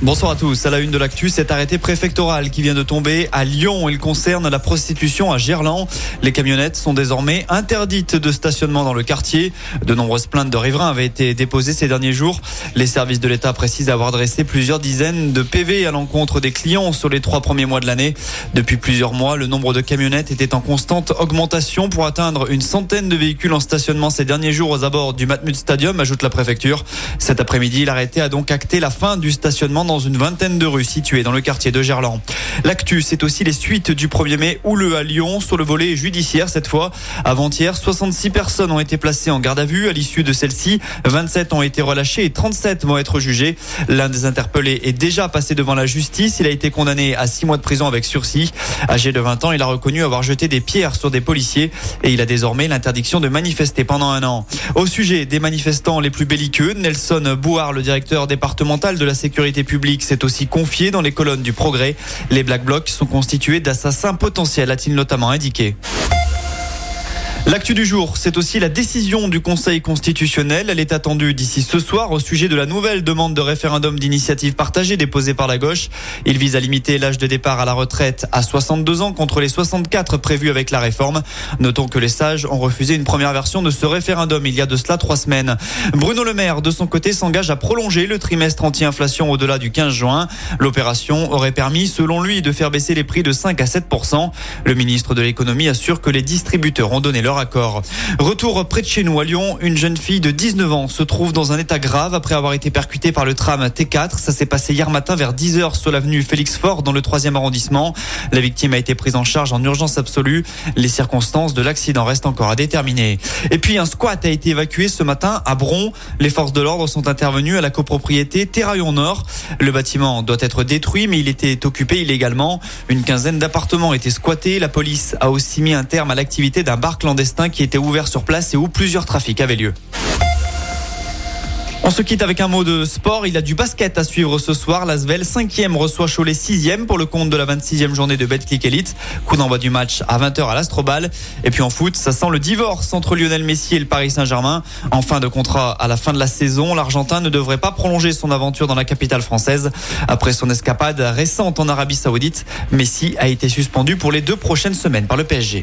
Bonsoir à tous. À la une de l'actu, cet arrêté préfectoral qui vient de tomber à Lyon. Il concerne la prostitution à Gerland. Les camionnettes sont désormais interdites de stationnement dans le quartier. De nombreuses plaintes de riverains avaient été déposées ces derniers jours. Les services de l'État précisent avoir dressé plusieurs dizaines de PV à l'encontre des clients sur les trois premiers mois de l'année. Depuis plusieurs mois, le nombre de camionnettes était en constante augmentation pour atteindre une centaine de véhicules en stationnement ces derniers jours aux abords du Matmut Stadium, ajoute la préfecture. Cet après-midi, l'arrêté a donc acté la fin du stationnement dans une vingtaine de rues situées dans le quartier de Gerland. L'actu, c'est aussi les suites du 1er mai houleux à Lyon sur le volet judiciaire cette fois. Avant-hier, 66 personnes ont été placées en garde à vue. À l'issue de celle-ci, 27 ont été relâchées et 37 vont être jugés. L'un des interpellés est déjà passé devant la justice. Il a été condamné à 6 mois de prison avec sursis. Âgé de 20 ans, il a reconnu avoir jeté des pierres sur des policiers et il a désormais l'interdiction de manifester pendant un an. Au sujet des manifestants les plus belliqueux, Nelson Bouard, le directeur départemental de la sécurité publique, s'est aussi confié dans les colonnes du Progrès. Les Black Blocs sont constitués d'assassins potentiels, a-t-il notamment indiqué. L'actu du jour, c'est aussi la décision du Conseil constitutionnel. Elle est attendue d'ici ce soir au sujet de la nouvelle demande de référendum d'initiative partagée déposée par la gauche. Il vise à limiter l'âge de départ à la retraite à 62 ans contre les 64 prévus avec la réforme. Notons que les sages ont refusé une première version de ce référendum il y a de cela trois semaines. Bruno Le Maire, de son côté, s'engage à prolonger le trimestre anti-inflation au-delà du 15 juin. L'opération aurait permis, selon lui, de faire baisser les prix de 5 à 7% Le ministre de l'économie assure que les distributeurs ont donné leur accord. Retour près de chez nous à Lyon, une jeune fille de 19 ans se trouve dans un état grave après avoir été percutée par le tram T4. Ça s'est passé hier matin vers 10h sur l'avenue Félix Fort dans le 3e arrondissement. La victime a été prise en charge en urgence absolue. Les circonstances de l'accident restent encore à déterminer. Et puis un squat a été évacué ce matin à Bron. Les forces de l'ordre sont intervenues à la copropriété Terraillon Nord. Le bâtiment doit être détruit mais il était occupé illégalement. Une quinzaine d'appartements étaient squattés. La police a aussi mis un terme à l'activité d'un bar qui était ouvert sur place et où plusieurs trafics avaient lieu. On se quitte avec un mot de sport. Il a du basket à suivre ce soir. L'Asvel 5e reçoit Cholet 6e pour le compte de la 26e journée de Betclic Elite. Coup d'envoi du match à 20h à l'Astrobal. Et puis en foot, ça sent le divorce entre Lionel Messi et le Paris Saint-Germain. En fin de contrat à la fin de la saison, l'Argentin ne devrait pas prolonger son aventure dans la capitale française. Après son escapade récente en Arabie Saoudite, Messi a été suspendu pour les deux prochaines semaines par le PSG.